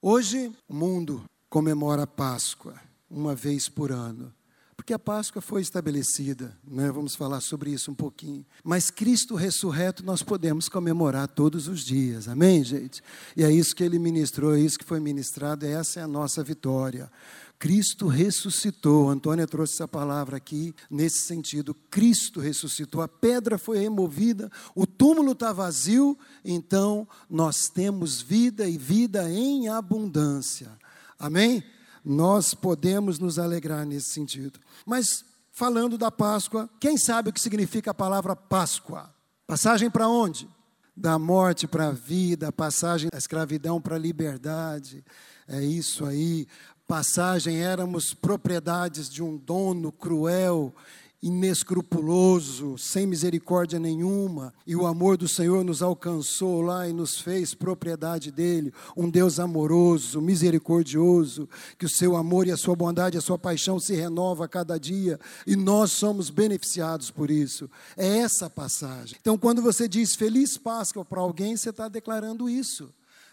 Hoje, o mundo comemora a Páscoa uma vez por ano, porque a Páscoa foi estabelecida, né? vamos falar sobre isso um pouquinho. Mas Cristo ressurreto nós podemos comemorar todos os dias, amém, gente? E é isso que ele ministrou, é isso que foi ministrado, essa é a nossa vitória. Cristo ressuscitou. Antônia trouxe essa palavra aqui nesse sentido. Cristo ressuscitou. A pedra foi removida, o túmulo está vazio, então nós temos vida e vida em abundância. Amém? Nós podemos nos alegrar nesse sentido. Mas falando da Páscoa, quem sabe o que significa a palavra Páscoa? Passagem para onde? Da morte para a vida, passagem da escravidão para a liberdade. É isso aí passagem éramos propriedades de um dono cruel, inescrupuloso, sem misericórdia nenhuma, e o amor do Senhor nos alcançou lá e nos fez propriedade dele, um Deus amoroso, misericordioso, que o seu amor e a sua bondade, a sua paixão se renova a cada dia, e nós somos beneficiados por isso. É essa passagem. Então, quando você diz feliz Páscoa para alguém, você está declarando isso.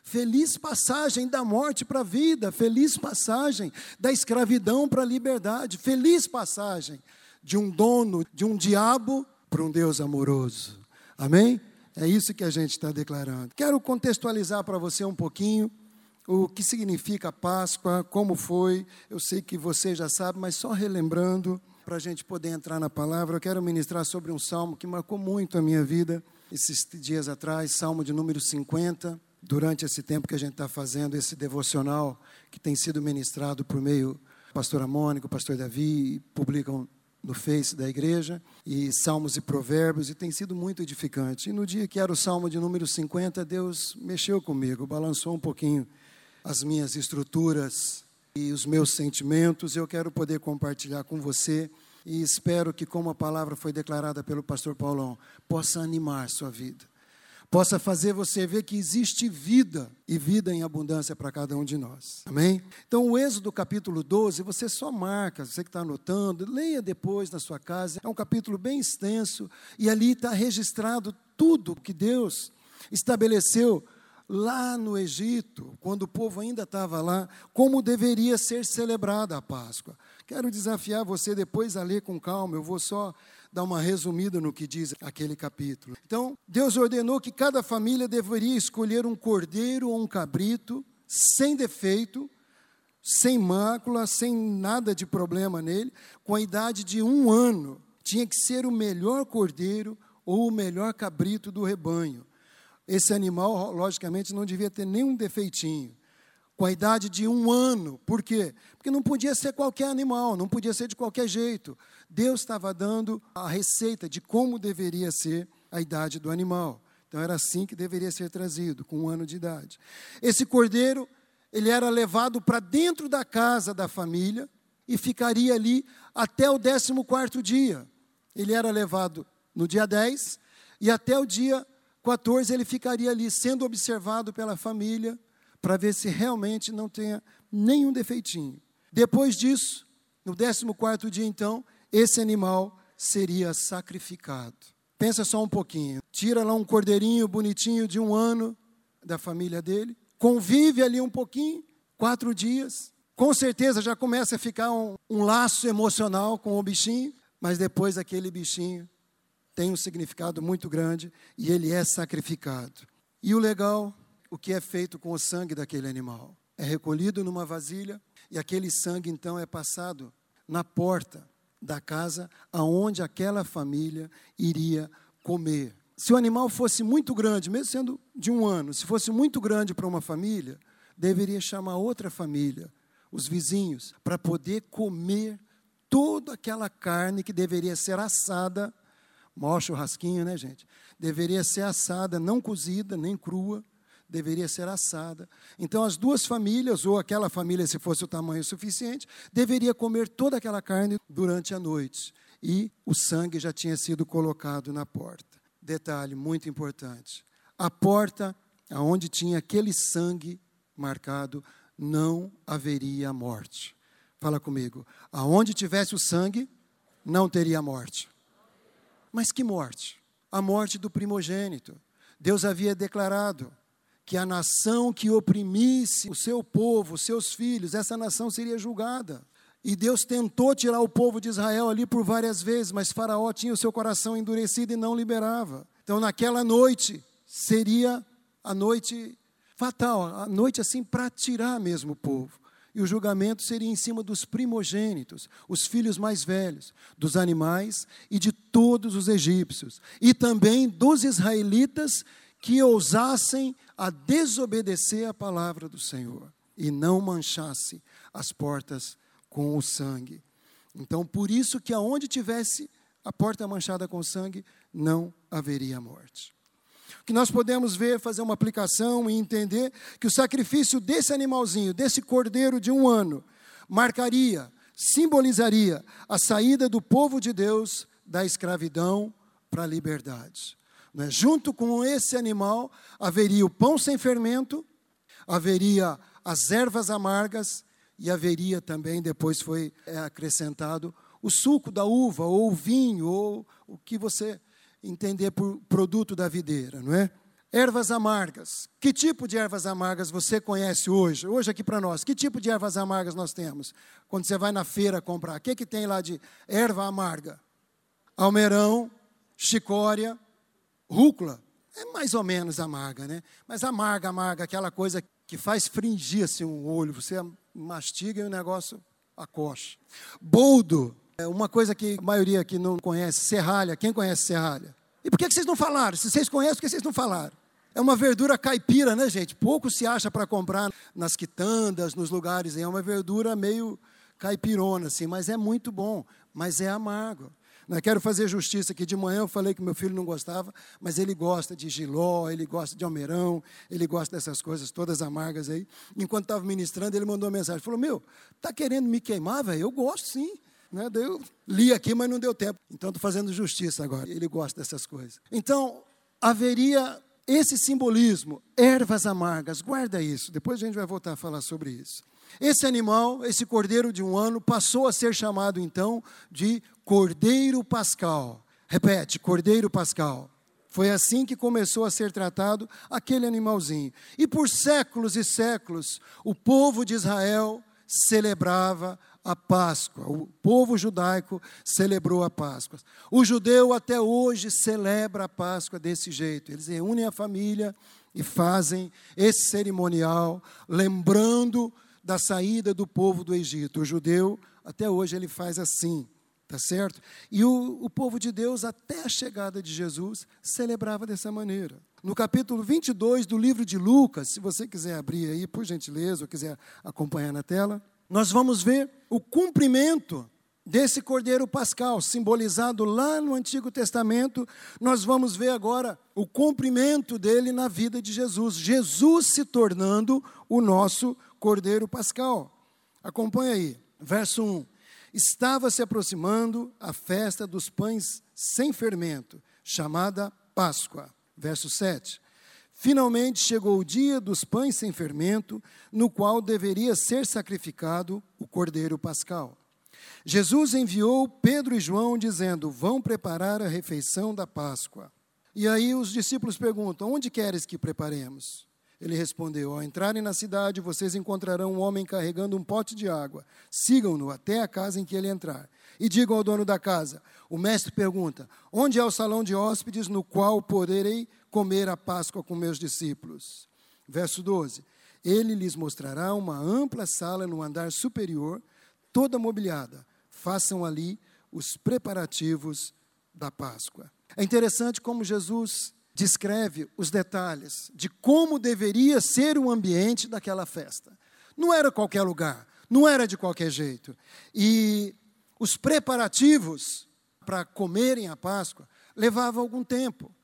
Feliz passagem da morte para a vida, feliz passagem da escravidão para a liberdade, feliz passagem de um dono, de um diabo para um Deus amoroso. Amém? É isso que a gente está declarando. Quero contextualizar para você um pouquinho o que significa Páscoa, como foi. Eu sei que você já sabe, mas só relembrando, para a gente poder entrar na palavra, eu quero ministrar sobre um salmo que marcou muito a minha vida esses dias atrás, salmo de número 50 durante esse tempo que a gente está fazendo esse devocional que tem sido ministrado por meio pastor Mônica, o pastor Davi, publicam no Face da igreja, e Salmos e Provérbios, e tem sido muito edificante. E no dia que era o Salmo de número 50, Deus mexeu comigo, balançou um pouquinho as minhas estruturas e os meus sentimentos. Eu quero poder compartilhar com você e espero que, como a palavra foi declarada pelo pastor Paulão, possa animar sua vida possa fazer você ver que existe vida e vida em abundância para cada um de nós. Amém? Então, o Êxodo capítulo 12, você só marca, você que está anotando, leia depois na sua casa. É um capítulo bem extenso e ali está registrado tudo que Deus estabeleceu lá no Egito, quando o povo ainda estava lá, como deveria ser celebrada a Páscoa. Quero desafiar você depois a ler com calma, eu vou só dar uma resumida no que diz aquele capítulo. Então, Deus ordenou que cada família deveria escolher um cordeiro ou um cabrito, sem defeito, sem mácula, sem nada de problema nele, com a idade de um ano. Tinha que ser o melhor cordeiro ou o melhor cabrito do rebanho. Esse animal, logicamente, não devia ter nenhum defeitinho com a idade de um ano. Por quê? Porque não podia ser qualquer animal, não podia ser de qualquer jeito. Deus estava dando a receita de como deveria ser a idade do animal. Então era assim que deveria ser trazido, com um ano de idade. Esse cordeiro, ele era levado para dentro da casa da família e ficaria ali até o 14 dia. Ele era levado no dia 10 e até o dia 14 ele ficaria ali sendo observado pela família para ver se realmente não tenha nenhum defeitinho. Depois disso, no 14 dia então, esse animal seria sacrificado. Pensa só um pouquinho. Tira lá um cordeirinho bonitinho de um ano da família dele, convive ali um pouquinho, quatro dias. Com certeza já começa a ficar um, um laço emocional com o bichinho, mas depois aquele bichinho tem um significado muito grande e ele é sacrificado. E o legal o que é feito com o sangue daquele animal. É recolhido numa vasilha e aquele sangue então é passado na porta da casa aonde aquela família iria comer. Se o animal fosse muito grande, mesmo sendo de um ano, se fosse muito grande para uma família, deveria chamar outra família, os vizinhos, para poder comer toda aquela carne que deveria ser assada, maior churrasquinho, né, gente? Deveria ser assada, não cozida, nem crua, deveria ser assada. Então, as duas famílias, ou aquela família, se fosse o tamanho suficiente, deveria comer toda aquela carne durante a noite. E o sangue já tinha sido colocado na porta. Detalhe muito importante: a porta aonde tinha aquele sangue marcado, não haveria morte. Fala comigo. Aonde tivesse o sangue, não teria morte. Mas que morte? A morte do primogênito. Deus havia declarado que a nação que oprimisse o seu povo, seus filhos, essa nação seria julgada. E Deus tentou tirar o povo de Israel ali por várias vezes, mas Faraó tinha o seu coração endurecido e não liberava. Então, naquela noite, seria a noite fatal, a noite assim para tirar mesmo o povo. E o julgamento seria em cima dos primogênitos, os filhos mais velhos, dos animais e de todos os egípcios, e também dos israelitas que ousassem a desobedecer a palavra do Senhor e não manchasse as portas com o sangue. Então, por isso que aonde tivesse a porta manchada com sangue, não haveria morte. O que nós podemos ver, fazer uma aplicação e entender que o sacrifício desse animalzinho, desse cordeiro de um ano, marcaria, simbolizaria a saída do povo de Deus da escravidão para a liberdade. Né? Junto com esse animal, haveria o pão sem fermento, haveria as ervas amargas e haveria também, depois foi é, acrescentado, o suco da uva, ou o vinho, ou o que você entender por produto da videira, não é? Ervas amargas. Que tipo de ervas amargas você conhece hoje? Hoje aqui para nós. Que tipo de ervas amargas nós temos? Quando você vai na feira comprar, o que, que tem lá de erva amarga? Almeirão, chicória, rúcula. É mais ou menos amarga, né? Mas amarga, amarga, aquela coisa que faz fringir assim um olho. Você mastiga e o negócio acocha. Boldo, é uma coisa que a maioria aqui não conhece, serralha. Quem conhece serralha? E por que vocês não falaram? Se vocês conhecem, por que vocês não falaram? É uma verdura caipira, né, gente? Pouco se acha para comprar nas quitandas, nos lugares. É uma verdura meio caipirona, assim, mas é muito bom, mas é amargo. Não quero fazer justiça aqui de manhã, eu falei que meu filho não gostava, mas ele gosta de giló, ele gosta de almeirão, ele gosta dessas coisas todas amargas aí. Enquanto estava ministrando, ele mandou uma mensagem, falou, meu, tá querendo me queimar, velho? Eu gosto sim. Né? Eu li aqui, mas não deu tempo. Então estou fazendo justiça agora. Ele gosta dessas coisas. Então, haveria esse simbolismo, ervas amargas, guarda isso, depois a gente vai voltar a falar sobre isso. Esse animal, esse cordeiro de um ano, passou a ser chamado então de Cordeiro Pascal. Repete, Cordeiro Pascal. Foi assim que começou a ser tratado aquele animalzinho. E por séculos e séculos, o povo de Israel celebrava a Páscoa. O povo judaico celebrou a Páscoa. O judeu até hoje celebra a Páscoa desse jeito. Eles reúnem a família e fazem esse cerimonial, lembrando da saída do povo do Egito. O judeu, até hoje, ele faz assim. Tá certo? E o, o povo de Deus, até a chegada de Jesus, celebrava dessa maneira. No capítulo 22 do livro de Lucas, se você quiser abrir aí, por gentileza, ou quiser acompanhar na tela, nós vamos ver o cumprimento desse cordeiro pascal, simbolizado lá no Antigo Testamento. Nós vamos ver agora o cumprimento dele na vida de Jesus. Jesus se tornando o nosso cordeiro pascal. Acompanha aí, verso 1. Estava se aproximando a festa dos pães sem fermento, chamada Páscoa. Verso 7. Finalmente chegou o dia dos pães sem fermento, no qual deveria ser sacrificado o cordeiro pascal. Jesus enviou Pedro e João, dizendo: Vão preparar a refeição da Páscoa. E aí os discípulos perguntam: Onde queres que preparemos? Ele respondeu: Ao entrarem na cidade, vocês encontrarão um homem carregando um pote de água. Sigam-no até a casa em que ele entrar. E digam ao dono da casa: O mestre pergunta: Onde é o salão de hóspedes no qual poderei comer a Páscoa com meus discípulos? Verso 12: Ele lhes mostrará uma ampla sala no andar superior, toda mobiliada. Façam ali os preparativos da Páscoa. É interessante como Jesus descreve os detalhes de como deveria ser o ambiente daquela festa. Não era qualquer lugar, não era de qualquer jeito. E os preparativos para comerem a Páscoa levavam algum tempo.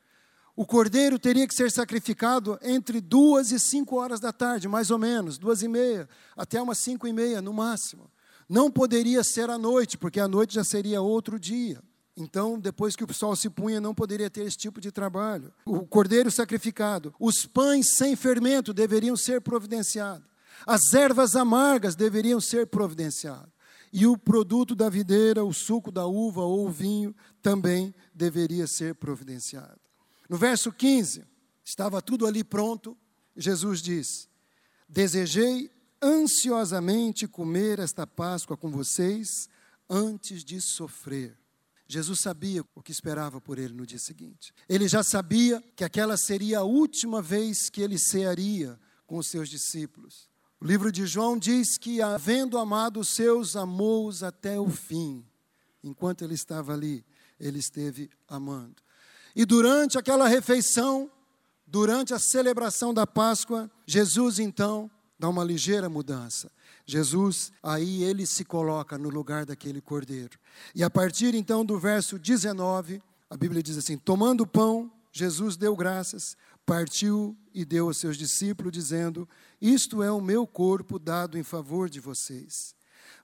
O cordeiro teria que ser sacrificado entre duas e cinco horas da tarde, mais ou menos, duas e meia, até umas cinco e meia no máximo. Não poderia ser à noite, porque à noite já seria outro dia. Então, depois que o sol se punha, não poderia ter esse tipo de trabalho. O cordeiro sacrificado, os pães sem fermento deveriam ser providenciados. As ervas amargas deveriam ser providenciadas. E o produto da videira, o suco da uva ou o vinho, também deveria ser providenciado. No verso 15, estava tudo ali pronto, Jesus diz: Desejei ansiosamente comer esta Páscoa com vocês antes de sofrer. Jesus sabia o que esperava por ele no dia seguinte. Ele já sabia que aquela seria a última vez que ele cearia com os seus discípulos. O livro de João diz que, havendo amado os seus, amou-os até o fim. Enquanto ele estava ali, ele esteve amando. E durante aquela refeição, durante a celebração da Páscoa, Jesus então dá uma ligeira mudança. Jesus, aí ele se coloca no lugar daquele cordeiro. E a partir então do verso 19, a Bíblia diz assim: Tomando o pão, Jesus deu graças, partiu e deu aos seus discípulos, dizendo: Isto é o meu corpo dado em favor de vocês.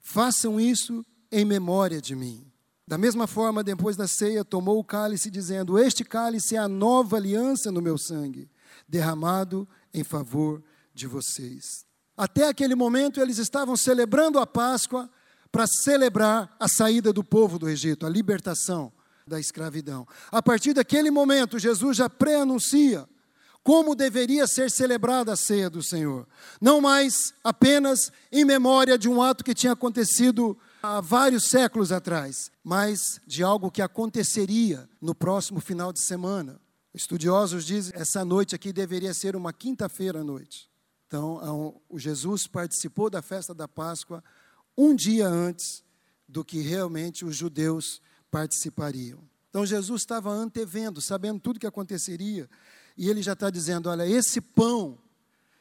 Façam isso em memória de mim. Da mesma forma, depois da ceia, tomou o cálice, dizendo: Este cálice é a nova aliança no meu sangue, derramado em favor de vocês. Até aquele momento, eles estavam celebrando a Páscoa para celebrar a saída do povo do Egito, a libertação da escravidão. A partir daquele momento, Jesus já pré-anuncia como deveria ser celebrada a ceia do Senhor. Não mais apenas em memória de um ato que tinha acontecido há vários séculos atrás, mas de algo que aconteceria no próximo final de semana. Estudiosos dizem que essa noite aqui deveria ser uma quinta-feira à noite. Então, o Jesus participou da festa da Páscoa um dia antes do que realmente os judeus participariam. Então, Jesus estava antevendo, sabendo tudo o que aconteceria, e ele já está dizendo: olha, esse pão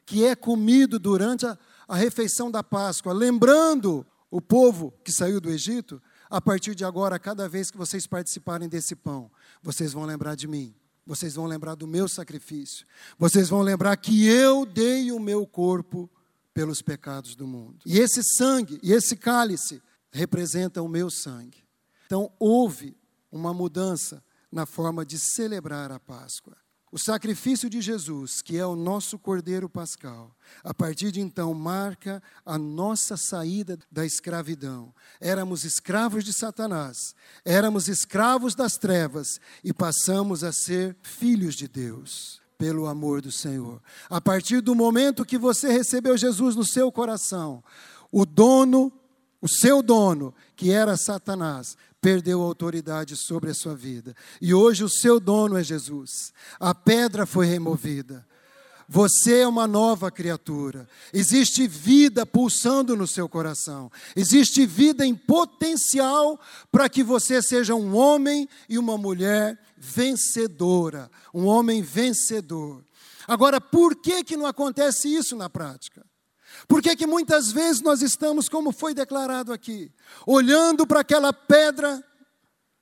que é comido durante a, a refeição da Páscoa, lembrando o povo que saiu do Egito, a partir de agora, cada vez que vocês participarem desse pão, vocês vão lembrar de mim vocês vão lembrar do meu sacrifício. Vocês vão lembrar que eu dei o meu corpo pelos pecados do mundo. E esse sangue, e esse cálice, representa o meu sangue. Então, houve uma mudança na forma de celebrar a Páscoa. O sacrifício de Jesus, que é o nosso Cordeiro Pascal, a partir de então marca a nossa saída da escravidão. Éramos escravos de Satanás, éramos escravos das trevas e passamos a ser filhos de Deus pelo amor do Senhor. A partir do momento que você recebeu Jesus no seu coração, o dono, o seu dono, que era Satanás, perdeu a autoridade sobre a sua vida. E hoje o seu dono é Jesus. A pedra foi removida. Você é uma nova criatura. Existe vida pulsando no seu coração. Existe vida em potencial para que você seja um homem e uma mulher vencedora, um homem vencedor. Agora, por que que não acontece isso na prática? Por que, que muitas vezes nós estamos, como foi declarado aqui, olhando para aquela pedra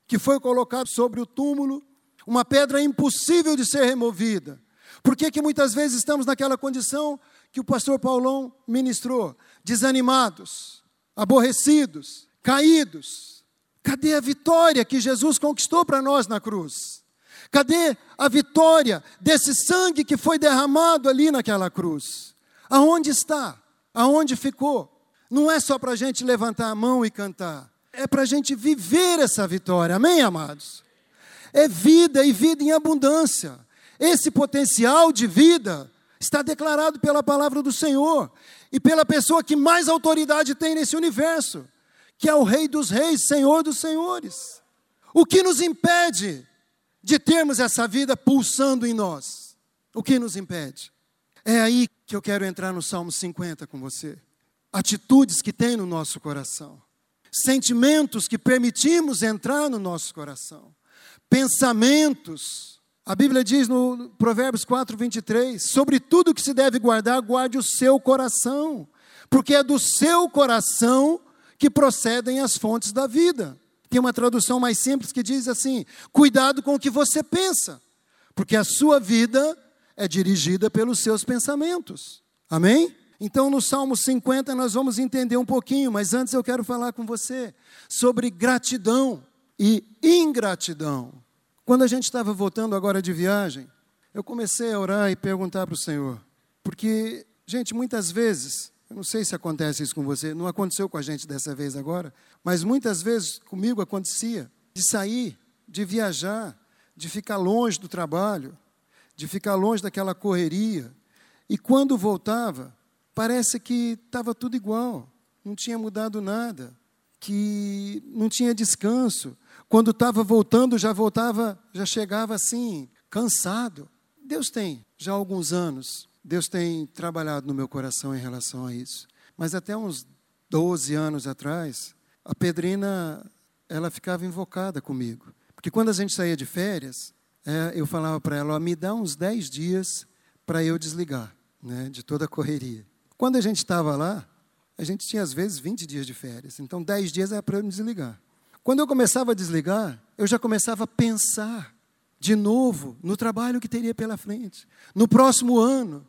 que foi colocada sobre o túmulo, uma pedra impossível de ser removida? Por que, que muitas vezes estamos naquela condição que o pastor Paulão ministrou? Desanimados, aborrecidos, caídos. Cadê a vitória que Jesus conquistou para nós na cruz? Cadê a vitória desse sangue que foi derramado ali naquela cruz? Aonde está? Aonde ficou? Não é só para a gente levantar a mão e cantar, é para a gente viver essa vitória, amém, amados? É vida e vida em abundância. Esse potencial de vida está declarado pela palavra do Senhor e pela pessoa que mais autoridade tem nesse universo, que é o Rei dos Reis, Senhor dos Senhores. O que nos impede de termos essa vida pulsando em nós? O que nos impede? É aí que eu quero entrar no Salmo 50 com você. Atitudes que tem no nosso coração, sentimentos que permitimos entrar no nosso coração, pensamentos. A Bíblia diz no Provérbios 4, 23: sobre tudo que se deve guardar, guarde o seu coração, porque é do seu coração que procedem as fontes da vida. Tem uma tradução mais simples que diz assim: cuidado com o que você pensa, porque a sua vida é dirigida pelos seus pensamentos. Amém? Então, no Salmo 50, nós vamos entender um pouquinho, mas antes eu quero falar com você sobre gratidão e ingratidão. Quando a gente estava voltando agora de viagem, eu comecei a orar e perguntar para o Senhor, porque, gente, muitas vezes, eu não sei se acontece isso com você, não aconteceu com a gente dessa vez agora, mas muitas vezes comigo acontecia de sair, de viajar, de ficar longe do trabalho, de ficar longe daquela correria. E quando voltava, parece que estava tudo igual, não tinha mudado nada, que não tinha descanso. Quando estava voltando, já voltava, já chegava assim, cansado. Deus tem, já há alguns anos, Deus tem trabalhado no meu coração em relação a isso. Mas até uns 12 anos atrás, a Pedrina, ela ficava invocada comigo. Porque quando a gente saía de férias, é, eu falava para ela, ó, me dá uns 10 dias para eu desligar né, de toda a correria. Quando a gente estava lá, a gente tinha às vezes 20 dias de férias, então 10 dias era para eu me desligar. Quando eu começava a desligar, eu já começava a pensar de novo no trabalho que teria pela frente, no próximo ano.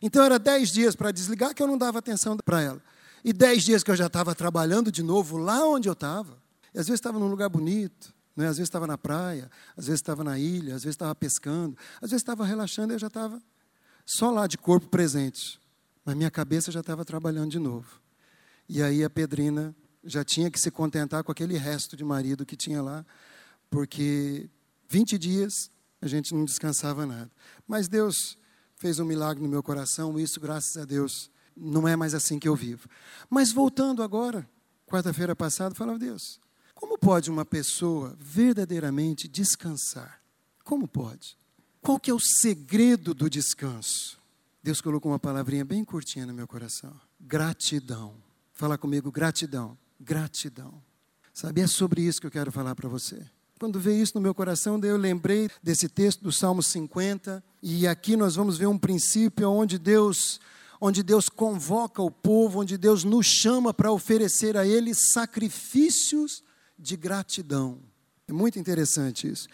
Então era 10 dias para desligar que eu não dava atenção para ela. E 10 dias que eu já estava trabalhando de novo lá onde eu estava. E às vezes estava num lugar bonito, né? às vezes estava na praia, às vezes estava na ilha, às vezes estava pescando, às vezes estava relaxando e eu já estava só lá de corpo presente. Mas minha cabeça já estava trabalhando de novo. E aí a Pedrina já tinha que se contentar com aquele resto de marido que tinha lá, porque 20 dias a gente não descansava nada. Mas Deus fez um milagre no meu coração, e isso, graças a Deus, não é mais assim que eu vivo. Mas voltando agora, quarta-feira passada, eu falava, Deus, como pode uma pessoa verdadeiramente descansar? Como pode? Qual que é o segredo do descanso? Deus colocou uma palavrinha bem curtinha no meu coração. Gratidão. Fala comigo, gratidão. Gratidão. Sabe, é sobre isso que eu quero falar para você. Quando veio isso no meu coração, eu lembrei desse texto do Salmo 50, e aqui nós vamos ver um princípio onde Deus, onde Deus convoca o povo, onde Deus nos chama para oferecer a ele sacrifícios de gratidão. É muito interessante isso.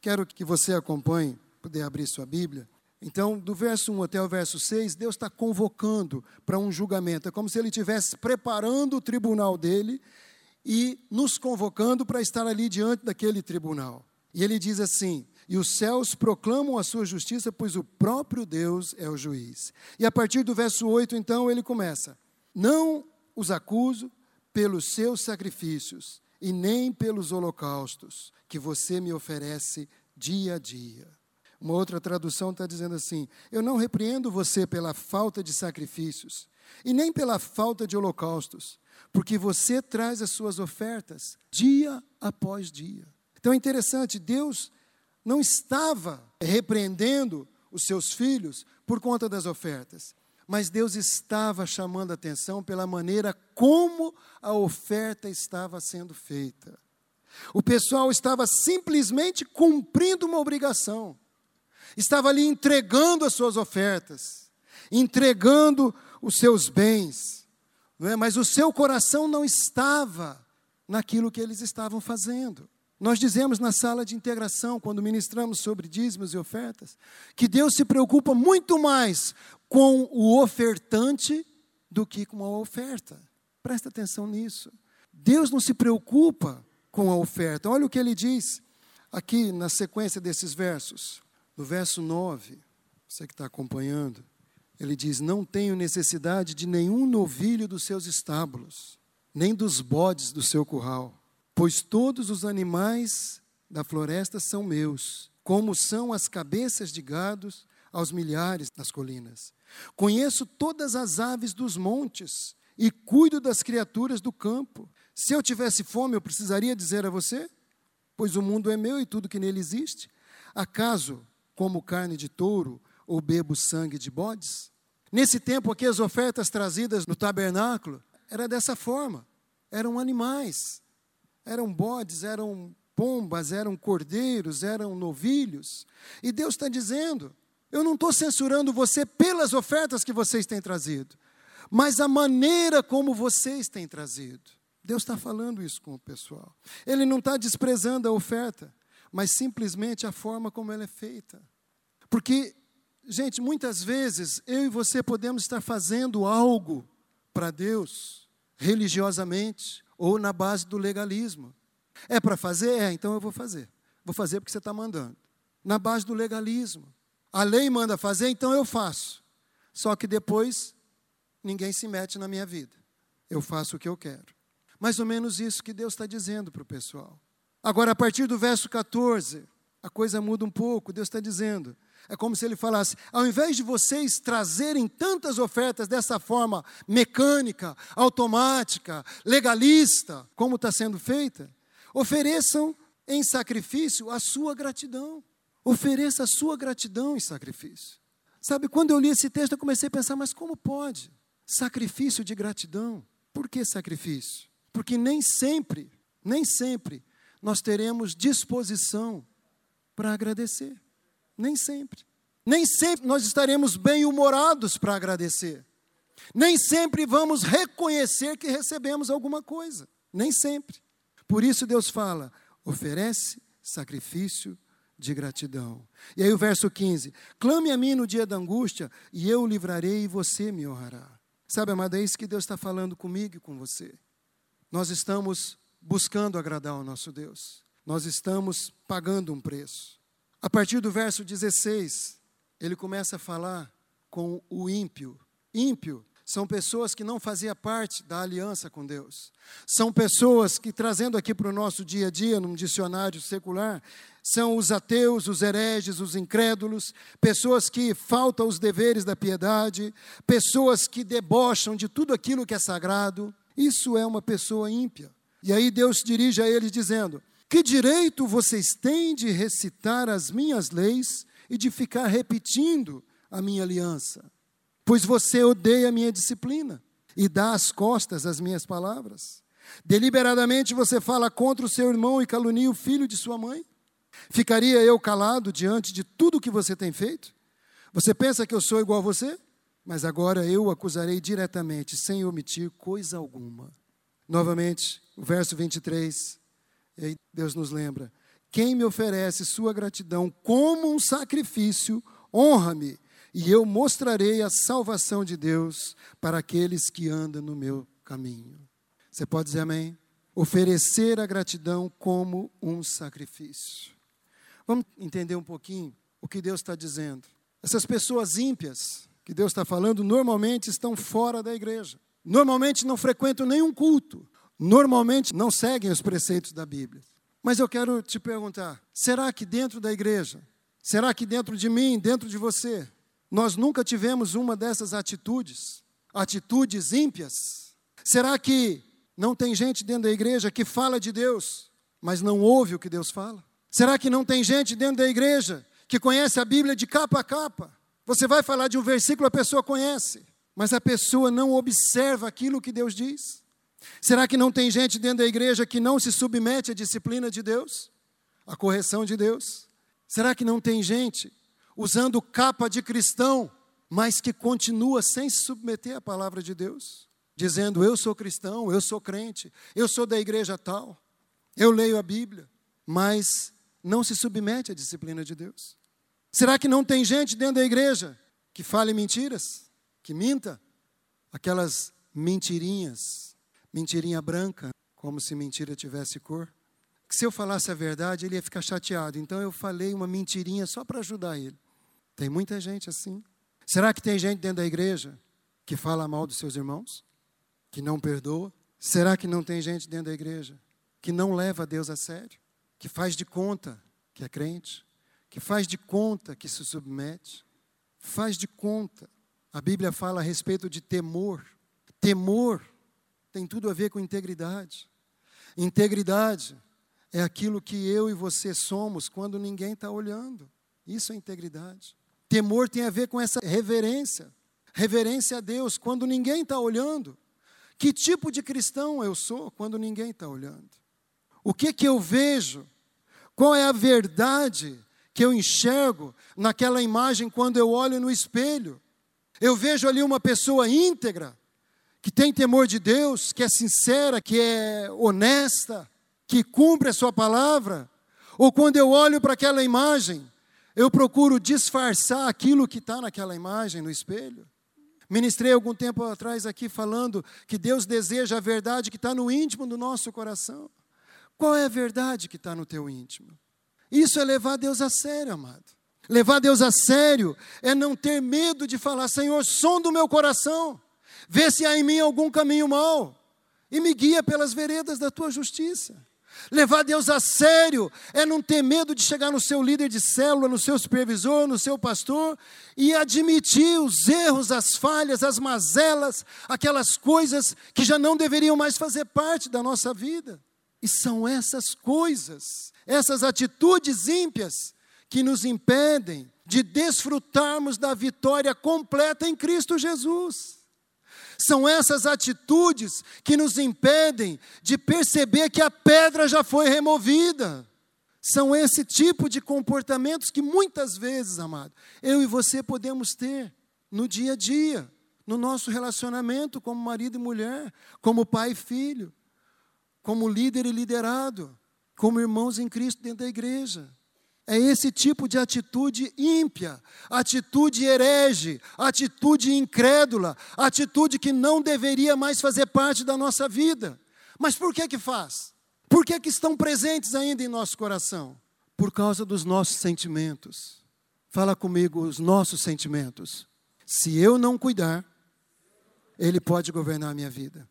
Quero que você acompanhe puder abrir sua Bíblia. Então, do verso 1 até o verso 6, Deus está convocando para um julgamento. É como se ele estivesse preparando o tribunal dele e nos convocando para estar ali diante daquele tribunal. E ele diz assim: E os céus proclamam a sua justiça, pois o próprio Deus é o juiz. E a partir do verso 8, então, ele começa: Não os acuso pelos seus sacrifícios e nem pelos holocaustos que você me oferece dia a dia. Uma outra tradução está dizendo assim: Eu não repreendo você pela falta de sacrifícios e nem pela falta de holocaustos, porque você traz as suas ofertas dia após dia. Então é interessante, Deus não estava repreendendo os seus filhos por conta das ofertas, mas Deus estava chamando atenção pela maneira como a oferta estava sendo feita. O pessoal estava simplesmente cumprindo uma obrigação estava ali entregando as suas ofertas, entregando os seus bens, não é? mas o seu coração não estava naquilo que eles estavam fazendo. Nós dizemos na sala de integração, quando ministramos sobre dízimos e ofertas, que Deus se preocupa muito mais com o ofertante do que com a oferta. Presta atenção nisso. Deus não se preocupa com a oferta. Olha o que ele diz aqui na sequência desses versos. No verso 9, você que está acompanhando, ele diz: Não tenho necessidade de nenhum novilho dos seus estábulos, nem dos bodes do seu curral, pois todos os animais da floresta são meus, como são as cabeças de gados aos milhares das colinas. Conheço todas as aves dos montes e cuido das criaturas do campo. Se eu tivesse fome, eu precisaria dizer a você? Pois o mundo é meu e tudo que nele existe. Acaso como carne de touro ou bebo sangue de bodes? Nesse tempo aqui, as ofertas trazidas no tabernáculo era dessa forma: eram animais, eram bodes, eram pombas, eram cordeiros, eram novilhos. E Deus está dizendo: eu não estou censurando você pelas ofertas que vocês têm trazido, mas a maneira como vocês têm trazido. Deus está falando isso com o pessoal. Ele não está desprezando a oferta, mas simplesmente a forma como ela é feita. Porque, gente, muitas vezes eu e você podemos estar fazendo algo para Deus, religiosamente, ou na base do legalismo. É para fazer? É, então eu vou fazer. Vou fazer porque você está mandando. Na base do legalismo. A lei manda fazer, então eu faço. Só que depois ninguém se mete na minha vida. Eu faço o que eu quero. Mais ou menos isso que Deus está dizendo para o pessoal. Agora, a partir do verso 14, a coisa muda um pouco. Deus está dizendo. É como se ele falasse: ao invés de vocês trazerem tantas ofertas dessa forma mecânica, automática, legalista, como está sendo feita, ofereçam em sacrifício a sua gratidão. Ofereça a sua gratidão em sacrifício. Sabe, quando eu li esse texto, eu comecei a pensar: mas como pode? Sacrifício de gratidão. Por que sacrifício? Porque nem sempre, nem sempre, nós teremos disposição para agradecer. Nem sempre. Nem sempre nós estaremos bem-humorados para agradecer. Nem sempre vamos reconhecer que recebemos alguma coisa. Nem sempre. Por isso Deus fala: oferece sacrifício de gratidão. E aí o verso 15: Clame a mim no dia da angústia, e eu o livrarei e você me honrará. Sabe, amado, é isso que Deus está falando comigo e com você. Nós estamos buscando agradar ao nosso Deus. Nós estamos pagando um preço. A partir do verso 16, ele começa a falar com o ímpio. Ímpio são pessoas que não faziam parte da aliança com Deus. São pessoas que, trazendo aqui para o nosso dia a dia, num dicionário secular, são os ateus, os hereges, os incrédulos, pessoas que faltam os deveres da piedade, pessoas que debocham de tudo aquilo que é sagrado. Isso é uma pessoa ímpia. E aí Deus dirige a eles dizendo: que direito vocês têm de recitar as minhas leis e de ficar repetindo a minha aliança? Pois você odeia a minha disciplina e dá as costas às minhas palavras. Deliberadamente você fala contra o seu irmão e calunia o filho de sua mãe. Ficaria eu calado diante de tudo que você tem feito? Você pensa que eu sou igual a você? Mas agora eu o acusarei diretamente, sem omitir coisa alguma. Novamente, o verso 23 e aí Deus nos lembra: quem me oferece sua gratidão como um sacrifício, honra-me, e eu mostrarei a salvação de Deus para aqueles que andam no meu caminho. Você pode dizer amém? Oferecer a gratidão como um sacrifício. Vamos entender um pouquinho o que Deus está dizendo. Essas pessoas ímpias que Deus está falando normalmente estão fora da igreja. Normalmente não frequentam nenhum culto normalmente não seguem os preceitos da Bíblia. Mas eu quero te perguntar: será que dentro da igreja, será que dentro de mim, dentro de você, nós nunca tivemos uma dessas atitudes? Atitudes ímpias? Será que não tem gente dentro da igreja que fala de Deus, mas não ouve o que Deus fala? Será que não tem gente dentro da igreja que conhece a Bíblia de capa a capa? Você vai falar de um versículo, a pessoa conhece, mas a pessoa não observa aquilo que Deus diz. Será que não tem gente dentro da igreja que não se submete à disciplina de Deus? À correção de Deus? Será que não tem gente usando capa de cristão, mas que continua sem se submeter à palavra de Deus? Dizendo, eu sou cristão, eu sou crente, eu sou da igreja tal, eu leio a Bíblia, mas não se submete à disciplina de Deus? Será que não tem gente dentro da igreja que fale mentiras, que minta? Aquelas mentirinhas mentirinha branca, como se mentira tivesse cor. Que se eu falasse a verdade, ele ia ficar chateado. Então eu falei uma mentirinha só para ajudar ele. Tem muita gente assim. Será que tem gente dentro da igreja que fala mal dos seus irmãos? Que não perdoa? Será que não tem gente dentro da igreja que não leva Deus a sério? Que faz de conta que é crente? Que faz de conta que se submete? Faz de conta. A Bíblia fala a respeito de temor. Temor tem tudo a ver com integridade. Integridade é aquilo que eu e você somos quando ninguém está olhando. Isso é integridade. Temor tem a ver com essa reverência. Reverência a Deus quando ninguém está olhando. Que tipo de cristão eu sou quando ninguém está olhando? O que que eu vejo? Qual é a verdade que eu enxergo naquela imagem quando eu olho no espelho? Eu vejo ali uma pessoa íntegra, que tem temor de Deus, que é sincera, que é honesta, que cumpre a sua palavra, ou quando eu olho para aquela imagem, eu procuro disfarçar aquilo que está naquela imagem no espelho. Ministrei algum tempo atrás aqui falando que Deus deseja a verdade que está no íntimo do nosso coração. Qual é a verdade que está no teu íntimo? Isso é levar Deus a sério, amado. Levar Deus a sério é não ter medo de falar, Senhor, som do meu coração. Vê se há em mim algum caminho mau e me guia pelas veredas da tua justiça. Levar Deus a sério é não ter medo de chegar no seu líder de célula, no seu supervisor, no seu pastor e admitir os erros, as falhas, as mazelas, aquelas coisas que já não deveriam mais fazer parte da nossa vida. E são essas coisas, essas atitudes ímpias que nos impedem de desfrutarmos da vitória completa em Cristo Jesus. São essas atitudes que nos impedem de perceber que a pedra já foi removida. São esse tipo de comportamentos que muitas vezes, amado, eu e você podemos ter no dia a dia, no nosso relacionamento como marido e mulher, como pai e filho, como líder e liderado, como irmãos em Cristo dentro da igreja. É esse tipo de atitude ímpia, atitude herege, atitude incrédula, atitude que não deveria mais fazer parte da nossa vida. Mas por que que faz? Por que que estão presentes ainda em nosso coração? Por causa dos nossos sentimentos. Fala comigo os nossos sentimentos. Se eu não cuidar, ele pode governar a minha vida.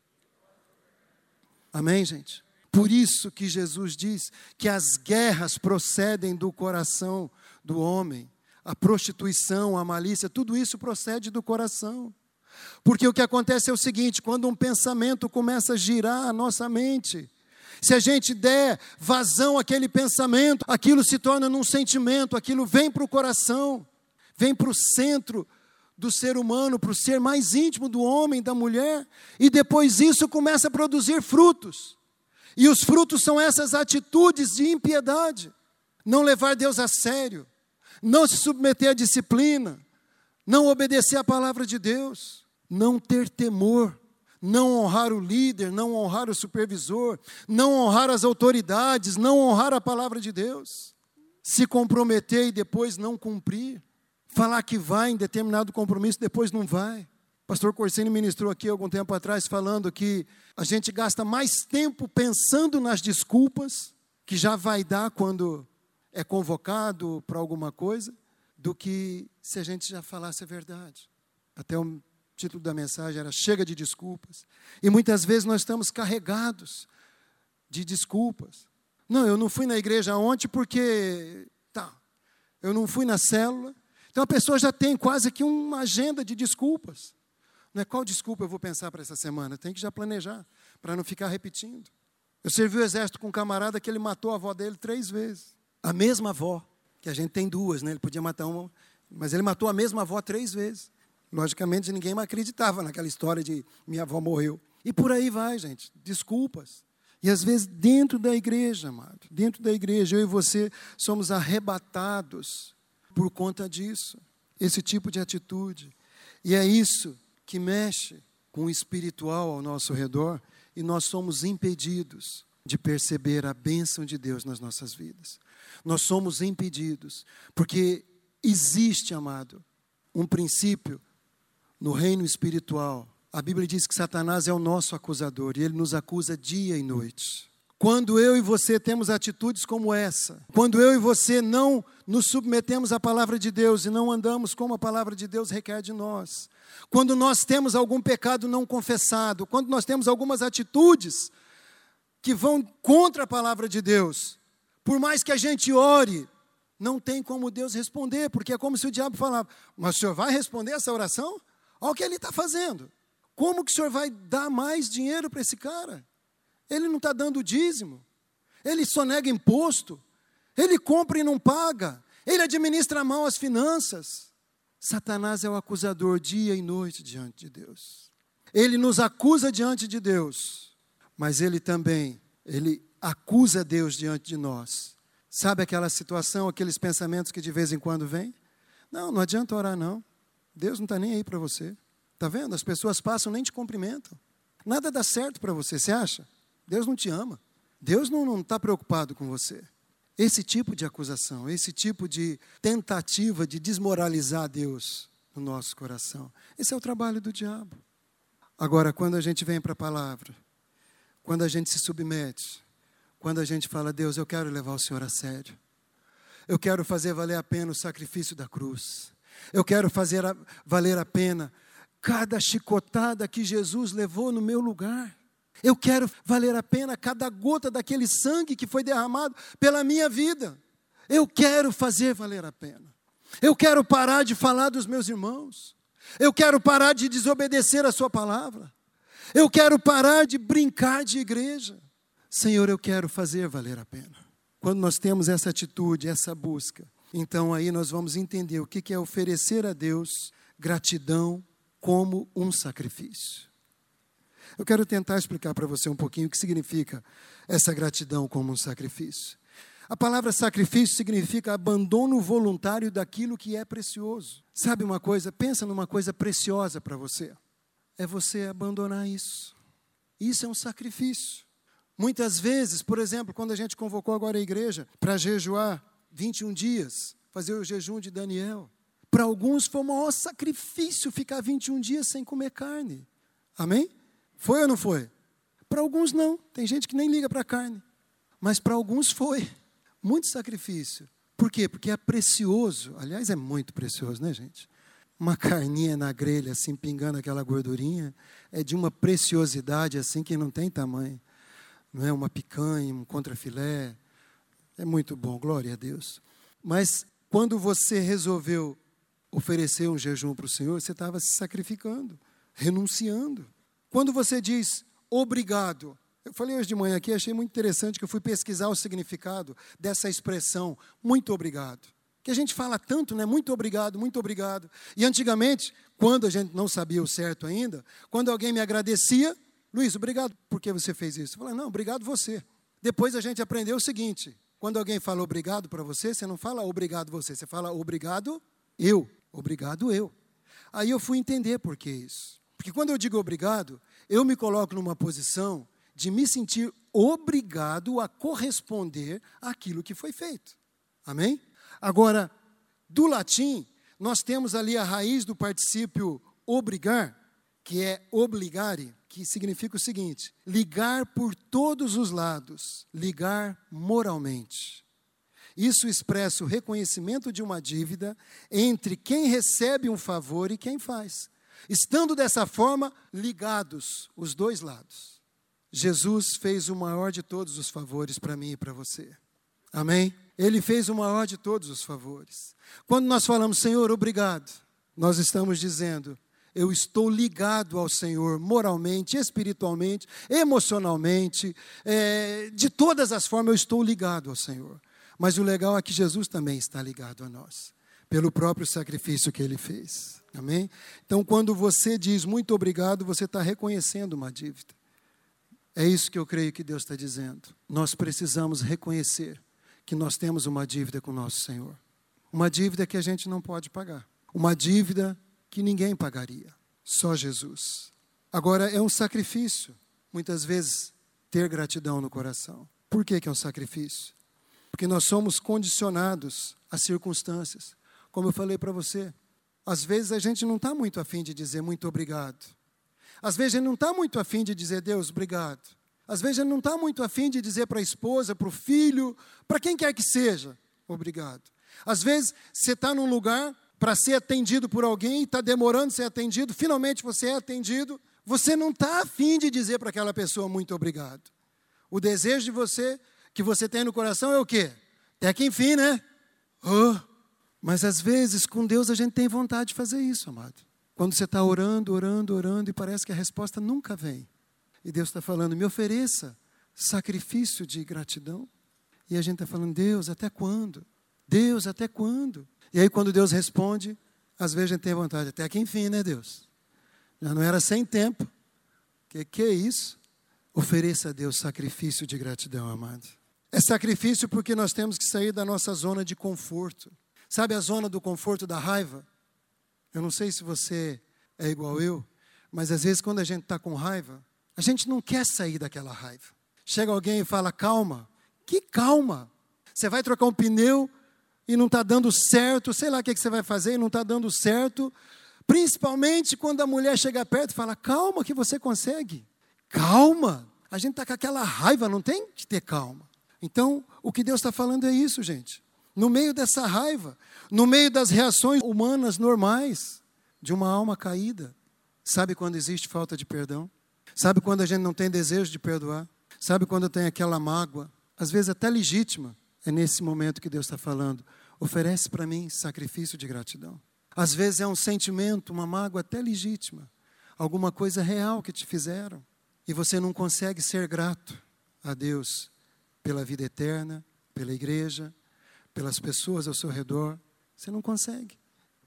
Amém, gente? Por isso que Jesus diz que as guerras procedem do coração do homem. A prostituição, a malícia, tudo isso procede do coração. Porque o que acontece é o seguinte: quando um pensamento começa a girar a nossa mente, se a gente der vazão àquele pensamento, aquilo se torna num sentimento, aquilo vem para o coração, vem para o centro do ser humano, para o ser mais íntimo do homem, da mulher, e depois isso começa a produzir frutos. E os frutos são essas atitudes de impiedade. Não levar Deus a sério, não se submeter à disciplina, não obedecer à palavra de Deus, não ter temor, não honrar o líder, não honrar o supervisor, não honrar as autoridades, não honrar a palavra de Deus, se comprometer e depois não cumprir, falar que vai em determinado compromisso, depois não vai. Pastor Corsini ministrou aqui algum tempo atrás falando que a gente gasta mais tempo pensando nas desculpas que já vai dar quando é convocado para alguma coisa, do que se a gente já falasse a verdade. Até o título da mensagem era Chega de desculpas. E muitas vezes nós estamos carregados de desculpas. Não, eu não fui na igreja ontem porque. Tá. Eu não fui na célula. Então a pessoa já tem quase que uma agenda de desculpas. Não é qual desculpa eu vou pensar para essa semana, tem que já planejar, para não ficar repetindo. Eu servi o exército com um camarada que ele matou a avó dele três vezes. A mesma avó, que a gente tem duas, né? Ele podia matar uma, mas ele matou a mesma avó três vezes. Logicamente, ninguém mais acreditava naquela história de minha avó morreu. E por aí vai, gente, desculpas. E às vezes, dentro da igreja, amado, dentro da igreja, eu e você somos arrebatados por conta disso, esse tipo de atitude. E é isso que mexe com o espiritual ao nosso redor e nós somos impedidos de perceber a bênção de Deus nas nossas vidas. Nós somos impedidos, porque existe, amado, um princípio no reino espiritual. A Bíblia diz que Satanás é o nosso acusador e ele nos acusa dia e noite. Quando eu e você temos atitudes como essa, quando eu e você não nos submetemos à palavra de Deus e não andamos como a palavra de Deus requer de nós, quando nós temos algum pecado não confessado, quando nós temos algumas atitudes que vão contra a palavra de Deus, por mais que a gente ore, não tem como Deus responder, porque é como se o diabo falava: Mas o senhor vai responder essa oração? Olha o que ele está fazendo. Como que o senhor vai dar mais dinheiro para esse cara? Ele não está dando dízimo, ele só nega imposto, ele compra e não paga, ele administra mão as finanças. Satanás é o acusador dia e noite diante de Deus. Ele nos acusa diante de Deus, mas ele também, ele acusa Deus diante de nós. Sabe aquela situação, aqueles pensamentos que de vez em quando vêm? Não, não adianta orar não. Deus não está nem aí para você. Está vendo? As pessoas passam nem te cumprimentam. Nada dá certo para você, você acha? Deus não te ama. Deus não está preocupado com você. Esse tipo de acusação, esse tipo de tentativa de desmoralizar Deus no nosso coração, esse é o trabalho do diabo. Agora, quando a gente vem para a palavra, quando a gente se submete, quando a gente fala, Deus, eu quero levar o Senhor a sério, eu quero fazer valer a pena o sacrifício da cruz, eu quero fazer a, valer a pena cada chicotada que Jesus levou no meu lugar. Eu quero valer a pena cada gota daquele sangue que foi derramado pela minha vida. Eu quero fazer valer a pena. Eu quero parar de falar dos meus irmãos. Eu quero parar de desobedecer a Sua palavra. Eu quero parar de brincar de igreja. Senhor, eu quero fazer valer a pena. Quando nós temos essa atitude, essa busca, então aí nós vamos entender o que é oferecer a Deus gratidão como um sacrifício. Eu quero tentar explicar para você um pouquinho o que significa essa gratidão como um sacrifício. A palavra sacrifício significa abandono voluntário daquilo que é precioso. Sabe uma coisa? Pensa numa coisa preciosa para você. É você abandonar isso. Isso é um sacrifício. Muitas vezes, por exemplo, quando a gente convocou agora a igreja para jejuar 21 dias, fazer o jejum de Daniel, para alguns foi o maior sacrifício ficar 21 dias sem comer carne. Amém? Foi ou não foi? Para alguns não. Tem gente que nem liga para a carne. Mas para alguns foi. Muito sacrifício. Por quê? Porque é precioso. Aliás, é muito precioso, né, gente? Uma carninha na grelha, assim, pingando aquela gordurinha, é de uma preciosidade assim que não tem tamanho. Não é uma picanha, um contrafilé. É muito bom, glória a Deus. Mas quando você resolveu oferecer um jejum para o Senhor, você estava se sacrificando, renunciando. Quando você diz obrigado, eu falei hoje de manhã aqui, achei muito interessante que eu fui pesquisar o significado dessa expressão, muito obrigado. Que a gente fala tanto, né? Muito obrigado, muito obrigado. E antigamente, quando a gente não sabia o certo ainda, quando alguém me agradecia, Luiz, obrigado porque você fez isso. Eu falei, não, obrigado você. Depois a gente aprendeu o seguinte: quando alguém fala obrigado para você, você não fala obrigado você, você fala obrigado eu. Obrigado eu. Aí eu fui entender por que isso. Porque quando eu digo obrigado, eu me coloco numa posição de me sentir obrigado a corresponder àquilo que foi feito. Amém? Agora, do latim, nós temos ali a raiz do particípio obrigar, que é obligare, que significa o seguinte: ligar por todos os lados, ligar moralmente. Isso expressa o reconhecimento de uma dívida entre quem recebe um favor e quem faz. Estando dessa forma, ligados os dois lados. Jesus fez o maior de todos os favores para mim e para você. Amém? Ele fez o maior de todos os favores. Quando nós falamos, Senhor, obrigado, nós estamos dizendo, eu estou ligado ao Senhor moralmente, espiritualmente, emocionalmente, é, de todas as formas eu estou ligado ao Senhor. Mas o legal é que Jesus também está ligado a nós, pelo próprio sacrifício que ele fez. Amém? Então, quando você diz muito obrigado, você está reconhecendo uma dívida. É isso que eu creio que Deus está dizendo. Nós precisamos reconhecer que nós temos uma dívida com o nosso Senhor. Uma dívida que a gente não pode pagar. Uma dívida que ninguém pagaria. Só Jesus. Agora, é um sacrifício, muitas vezes, ter gratidão no coração. Por que, que é um sacrifício? Porque nós somos condicionados às circunstâncias. Como eu falei para você, às vezes a gente não está muito afim de dizer muito obrigado. Às vezes ele não está muito afim de dizer, Deus, obrigado. Às vezes ele não está muito afim de dizer para a esposa, para o filho, para quem quer que seja, obrigado. Às vezes você está num lugar para ser atendido por alguém, está demorando ser atendido, finalmente você é atendido, você não está afim de dizer para aquela pessoa muito obrigado. O desejo de você, que você tem no coração é o quê? Até que enfim, né? Oh. Mas às vezes com Deus a gente tem vontade de fazer isso, amado. Quando você está orando, orando, orando e parece que a resposta nunca vem. E Deus está falando, me ofereça sacrifício de gratidão. E a gente está falando, Deus, até quando? Deus, até quando? E aí, quando Deus responde, às vezes a gente tem vontade, até que enfim, né, Deus? Já não era sem tempo. Que que é isso? Ofereça a Deus sacrifício de gratidão, amado. É sacrifício porque nós temos que sair da nossa zona de conforto. Sabe a zona do conforto da raiva? Eu não sei se você é igual eu, mas às vezes quando a gente está com raiva, a gente não quer sair daquela raiva. Chega alguém e fala, calma. Que calma? Você vai trocar um pneu e não está dando certo, sei lá o que, que você vai fazer e não está dando certo. Principalmente quando a mulher chega perto e fala, calma que você consegue. Calma. A gente está com aquela raiva, não tem que ter calma. Então, o que Deus está falando é isso, gente. No meio dessa raiva, no meio das reações humanas normais de uma alma caída. Sabe quando existe falta de perdão? Sabe quando a gente não tem desejo de perdoar? Sabe quando tem aquela mágoa, às vezes até legítima? É nesse momento que Deus está falando. Oferece para mim sacrifício de gratidão. Às vezes é um sentimento, uma mágoa até legítima, alguma coisa real que te fizeram, e você não consegue ser grato a Deus pela vida eterna, pela igreja, pelas pessoas ao seu redor. Você não consegue,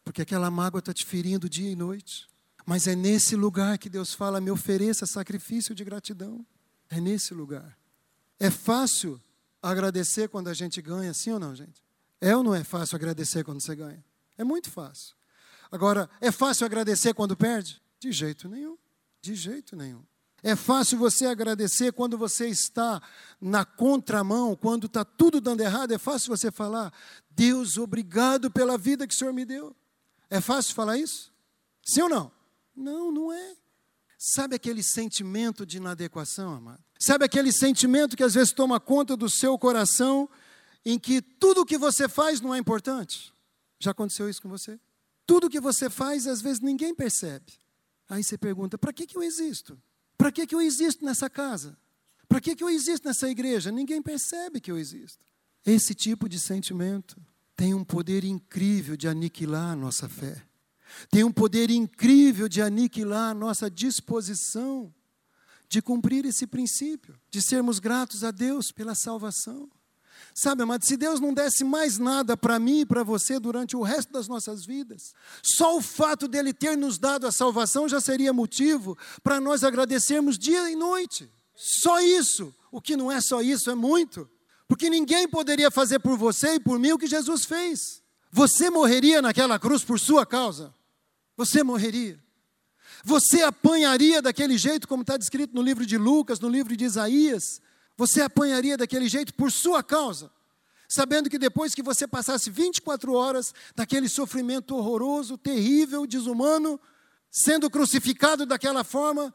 porque aquela mágoa está te ferindo dia e noite. Mas é nesse lugar que Deus fala: me ofereça sacrifício de gratidão. É nesse lugar. É fácil agradecer quando a gente ganha, sim ou não, gente? É ou não é fácil agradecer quando você ganha? É muito fácil. Agora, é fácil agradecer quando perde? De jeito nenhum. De jeito nenhum. É fácil você agradecer quando você está na contramão, quando está tudo dando errado. É fácil você falar, Deus, obrigado pela vida que o Senhor me deu. É fácil falar isso? Sim ou não? Não, não é. Sabe aquele sentimento de inadequação, amado? Sabe aquele sentimento que às vezes toma conta do seu coração, em que tudo o que você faz não é importante? Já aconteceu isso com você? Tudo que você faz, às vezes ninguém percebe. Aí você pergunta: para que, que eu existo? Para que, que eu existo nessa casa? Para que, que eu existo nessa igreja? Ninguém percebe que eu existo. Esse tipo de sentimento tem um poder incrível de aniquilar a nossa fé. Tem um poder incrível de aniquilar a nossa disposição de cumprir esse princípio, de sermos gratos a Deus pela salvação. Sabe, amado, se Deus não desse mais nada para mim e para você durante o resto das nossas vidas, só o fato dele ter nos dado a salvação já seria motivo para nós agradecermos dia e noite. Só isso. O que não é só isso, é muito. Porque ninguém poderia fazer por você e por mim o que Jesus fez. Você morreria naquela cruz por sua causa. Você morreria. Você apanharia daquele jeito, como está descrito no livro de Lucas, no livro de Isaías você apanharia daquele jeito por sua causa, sabendo que depois que você passasse 24 horas daquele sofrimento horroroso, terrível, desumano, sendo crucificado daquela forma,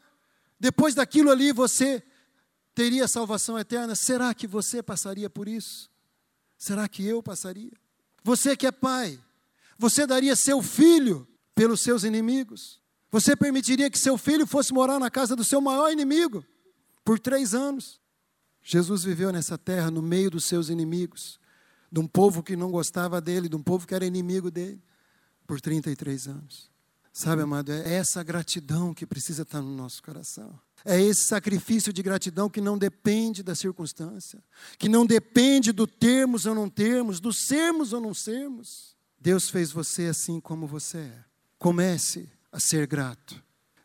depois daquilo ali você teria salvação eterna. Será que você passaria por isso? Será que eu passaria? Você que é pai, você daria seu filho pelos seus inimigos? Você permitiria que seu filho fosse morar na casa do seu maior inimigo por três anos? Jesus viveu nessa terra no meio dos seus inimigos, de um povo que não gostava dele, de um povo que era inimigo dele, por 33 anos. Sabe, amado, é essa gratidão que precisa estar no nosso coração. É esse sacrifício de gratidão que não depende da circunstância, que não depende do termos ou não termos, do sermos ou não sermos. Deus fez você assim como você é. Comece a ser grato.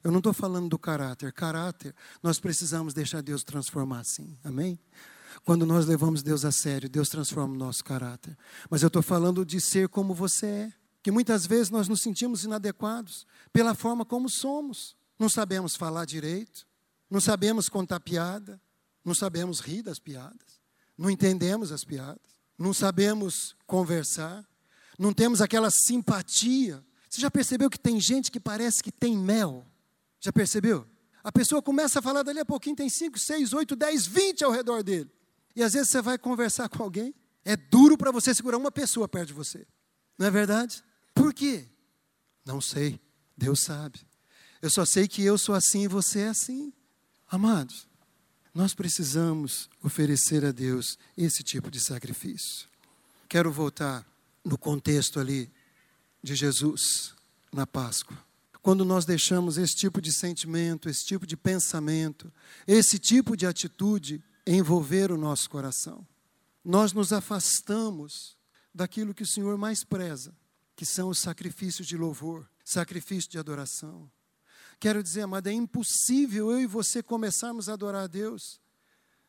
Eu não estou falando do caráter. Caráter, nós precisamos deixar Deus transformar sim. Amém? Quando nós levamos Deus a sério, Deus transforma o nosso caráter. Mas eu estou falando de ser como você é. Que muitas vezes nós nos sentimos inadequados pela forma como somos. Não sabemos falar direito, não sabemos contar piada, não sabemos rir das piadas, não entendemos as piadas, não sabemos conversar, não temos aquela simpatia. Você já percebeu que tem gente que parece que tem mel? Já percebeu? A pessoa começa a falar dali a pouquinho, tem 5, 6, 8, 10, 20 ao redor dele. E às vezes você vai conversar com alguém, é duro para você segurar uma pessoa perto de você. Não é verdade? Por quê? Não sei. Deus sabe. Eu só sei que eu sou assim e você é assim. Amados, nós precisamos oferecer a Deus esse tipo de sacrifício. Quero voltar no contexto ali de Jesus na Páscoa quando nós deixamos esse tipo de sentimento, esse tipo de pensamento, esse tipo de atitude envolver o nosso coração. Nós nos afastamos daquilo que o Senhor mais preza, que são os sacrifícios de louvor, sacrifício de adoração. Quero dizer, amada, é impossível eu e você começarmos a adorar a Deus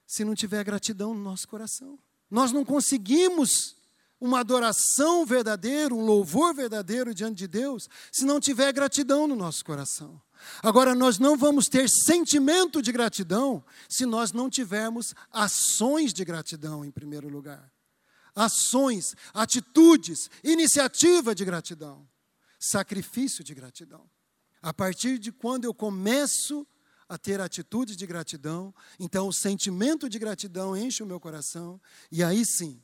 se não tiver gratidão no nosso coração. Nós não conseguimos uma adoração verdadeira, um louvor verdadeiro diante de Deus, se não tiver gratidão no nosso coração. Agora, nós não vamos ter sentimento de gratidão se nós não tivermos ações de gratidão, em primeiro lugar. Ações, atitudes, iniciativa de gratidão, sacrifício de gratidão. A partir de quando eu começo a ter atitudes de gratidão, então o sentimento de gratidão enche o meu coração, e aí sim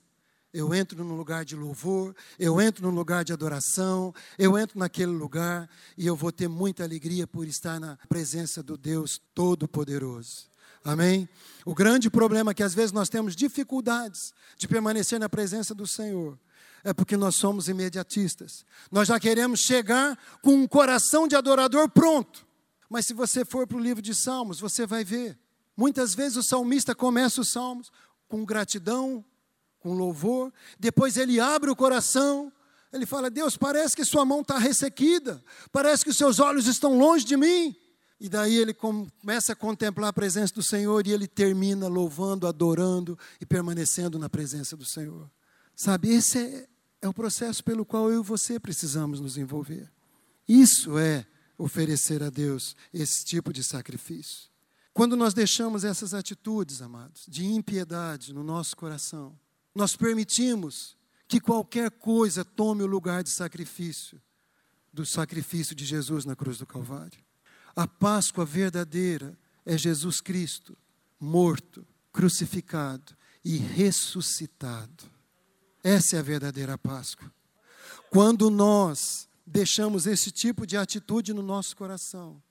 eu entro num lugar de louvor, eu entro num lugar de adoração, eu entro naquele lugar e eu vou ter muita alegria por estar na presença do Deus Todo-Poderoso. Amém? O grande problema é que às vezes nós temos dificuldades de permanecer na presença do Senhor é porque nós somos imediatistas. Nós já queremos chegar com um coração de adorador pronto. Mas se você for para o livro de Salmos, você vai ver. Muitas vezes o salmista começa os salmos com gratidão, com louvor, depois ele abre o coração, ele fala: Deus, parece que sua mão está ressequida, parece que os seus olhos estão longe de mim. E daí ele começa a contemplar a presença do Senhor e ele termina louvando, adorando e permanecendo na presença do Senhor. Sabe, esse é, é o processo pelo qual eu e você precisamos nos envolver. Isso é oferecer a Deus esse tipo de sacrifício. Quando nós deixamos essas atitudes, amados, de impiedade no nosso coração, nós permitimos que qualquer coisa tome o lugar de sacrifício, do sacrifício de Jesus na cruz do Calvário. A Páscoa verdadeira é Jesus Cristo, morto, crucificado e ressuscitado. Essa é a verdadeira Páscoa. Quando nós deixamos esse tipo de atitude no nosso coração,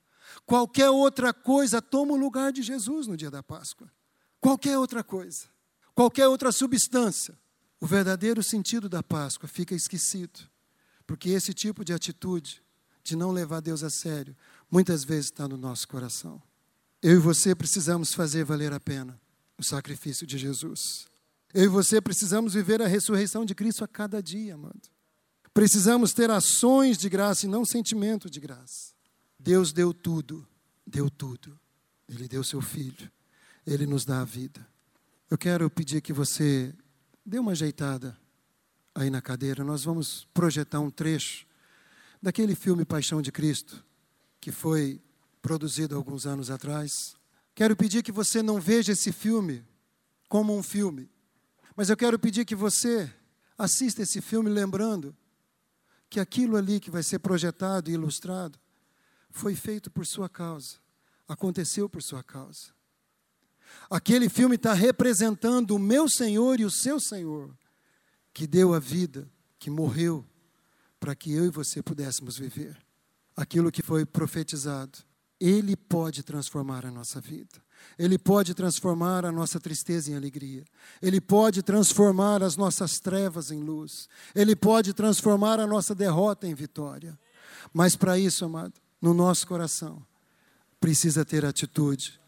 qualquer outra coisa toma o lugar de Jesus no dia da Páscoa. Qualquer outra coisa, qualquer outra substância. O verdadeiro sentido da Páscoa fica esquecido, porque esse tipo de atitude, de não levar Deus a sério, muitas vezes está no nosso coração. Eu e você precisamos fazer valer a pena o sacrifício de Jesus. Eu e você precisamos viver a ressurreição de Cristo a cada dia, amado. Precisamos ter ações de graça e não sentimento de graça. Deus deu tudo, deu tudo. Ele deu seu filho, ele nos dá a vida. Eu quero pedir que você dê uma ajeitada aí na cadeira. Nós vamos projetar um trecho daquele filme Paixão de Cristo que foi produzido alguns anos atrás. Quero pedir que você não veja esse filme como um filme, mas eu quero pedir que você assista esse filme lembrando que aquilo ali que vai ser projetado e ilustrado foi feito por sua causa, aconteceu por sua causa. Aquele filme está representando o meu Senhor e o seu Senhor, que deu a vida, que morreu, para que eu e você pudéssemos viver aquilo que foi profetizado. Ele pode transformar a nossa vida. Ele pode transformar a nossa tristeza em alegria. Ele pode transformar as nossas trevas em luz. Ele pode transformar a nossa derrota em vitória. Mas para isso, amado, no nosso coração, precisa ter atitude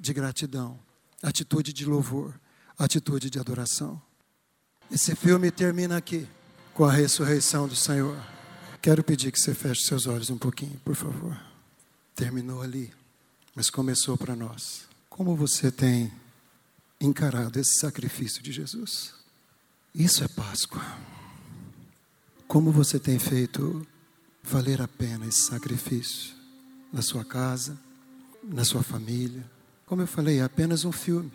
de gratidão, atitude de louvor, atitude de adoração. Esse filme termina aqui, com a ressurreição do Senhor. Quero pedir que você feche seus olhos um pouquinho, por favor. Terminou ali, mas começou para nós. Como você tem encarado esse sacrifício de Jesus? Isso é Páscoa. Como você tem feito valer a pena esse sacrifício na sua casa, na sua família? Como eu falei, é apenas um filme.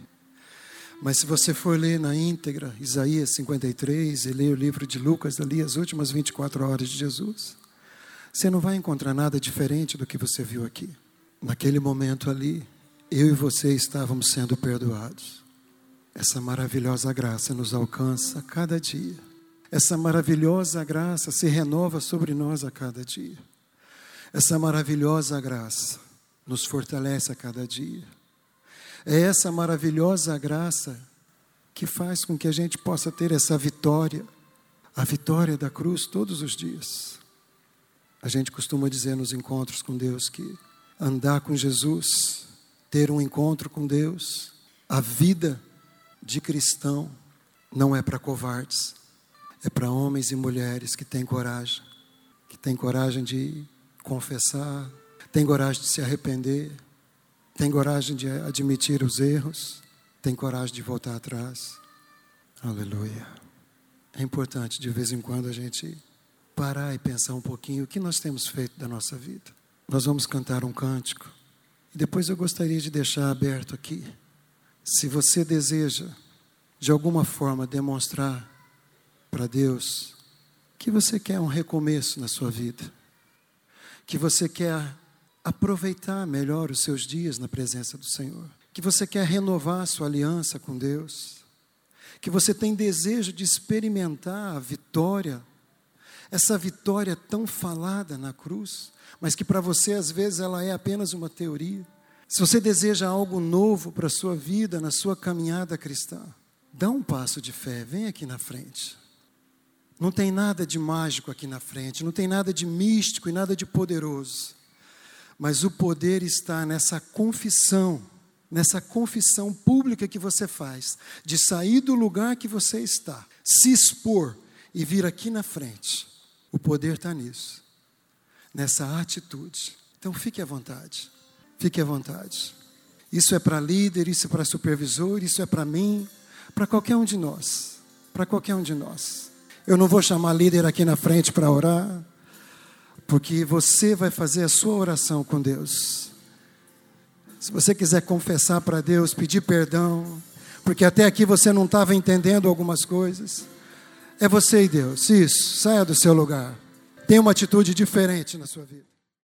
Mas se você for ler na íntegra Isaías 53 e ler o livro de Lucas, ali as últimas 24 horas de Jesus, você não vai encontrar nada diferente do que você viu aqui. Naquele momento ali, eu e você estávamos sendo perdoados. Essa maravilhosa graça nos alcança a cada dia. Essa maravilhosa graça se renova sobre nós a cada dia. Essa maravilhosa graça nos fortalece a cada dia. É essa maravilhosa graça que faz com que a gente possa ter essa vitória, a vitória da cruz todos os dias. A gente costuma dizer nos encontros com Deus que andar com Jesus, ter um encontro com Deus, a vida de cristão não é para covardes, é para homens e mulheres que têm coragem, que têm coragem de confessar, têm coragem de se arrepender, tem coragem de admitir os erros, tem coragem de voltar atrás. Aleluia. É importante de vez em quando a gente parar e pensar um pouquinho o que nós temos feito da nossa vida. Nós vamos cantar um cântico e depois eu gostaria de deixar aberto aqui. Se você deseja, de alguma forma, demonstrar para Deus que você quer um recomeço na sua vida, que você quer aproveitar melhor os seus dias na presença do Senhor, que você quer renovar a sua aliança com Deus, que você tem desejo de experimentar a vitória, essa vitória tão falada na cruz, mas que para você às vezes ela é apenas uma teoria. Se você deseja algo novo para a sua vida, na sua caminhada cristã, dá um passo de fé, vem aqui na frente. Não tem nada de mágico aqui na frente, não tem nada de místico e nada de poderoso. Mas o poder está nessa confissão, nessa confissão pública que você faz, de sair do lugar que você está, se expor e vir aqui na frente. O poder está nisso, nessa atitude. Então fique à vontade, fique à vontade. Isso é para líder, isso é para supervisor, isso é para mim, para qualquer um de nós, para qualquer um de nós. Eu não vou chamar líder aqui na frente para orar, porque você vai fazer a sua oração com Deus. Se você quiser confessar para Deus, pedir perdão, porque até aqui você não estava entendendo algumas coisas, é você e Deus. Isso, saia do seu lugar. Tenha uma atitude diferente na sua vida.